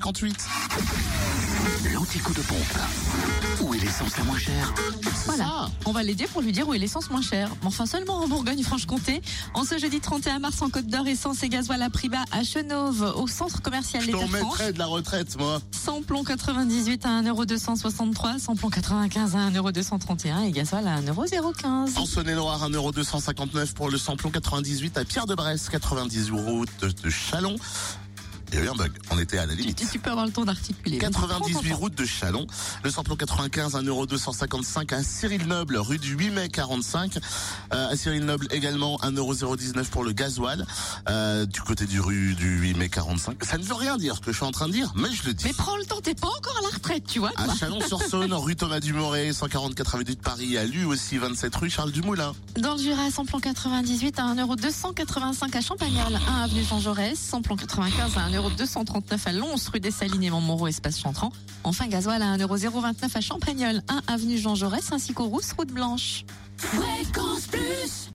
1,58€. L'antico de pompe. Où est l'essence la moins chère Voilà. ça. On va l'aider pour lui dire où est l'essence moins chère. Mais enfin, seulement en Bourgogne-Franche-Comté. En ce jeudi 31 mars, en Côte d'Or, essence et gasoil à prix bas à Chenauve, au centre commercial Je Les t'en mettrais de la retraite, moi. Samplon 98 à 1,263€, samplon 95 à 1,231€ et gasoil à 1,015€. En Saône-et-Loire, 1,259€ pour le samplon 98 à Pierre-de-Bresse, 90 route de, de Chalon. Il y a eu un bug. On était à la limite. Tu peux avoir le temps d'articuler. Vas-y, prends ton 98 temps. route de Chalon. Le samplon 95, 1,255€ à Cyril Noble, rue du 8 mai 45. Euh, à Cyril Noble également, 1,019€ pour le gasoil. Euh, du côté du rue du 8 mai 45. Ça ne veut rien dire ce que je suis en train de dire, mais je le dis. Mais prends le temps, t'es pas encore à la retraite, tu vois. À. Chalon-sur-Saône, rue Thomas Dumoret, 144 avenue de Paris, à lui aussi 27 rue Charles Dumoulin. Dans le Jura, samplon 98 à 1,285€ à Champagnol, 1 avenue Jean Jaurès, samplon 95 à 1,239€ à Lons, rue des Salines et Montmoreau, espace Chantran. Enfin, gasoil à 1,029€ à Champagnol, 1 avenue Jean Jaurès ainsi qu'aux Rousses, route blanche. Fréquence Plus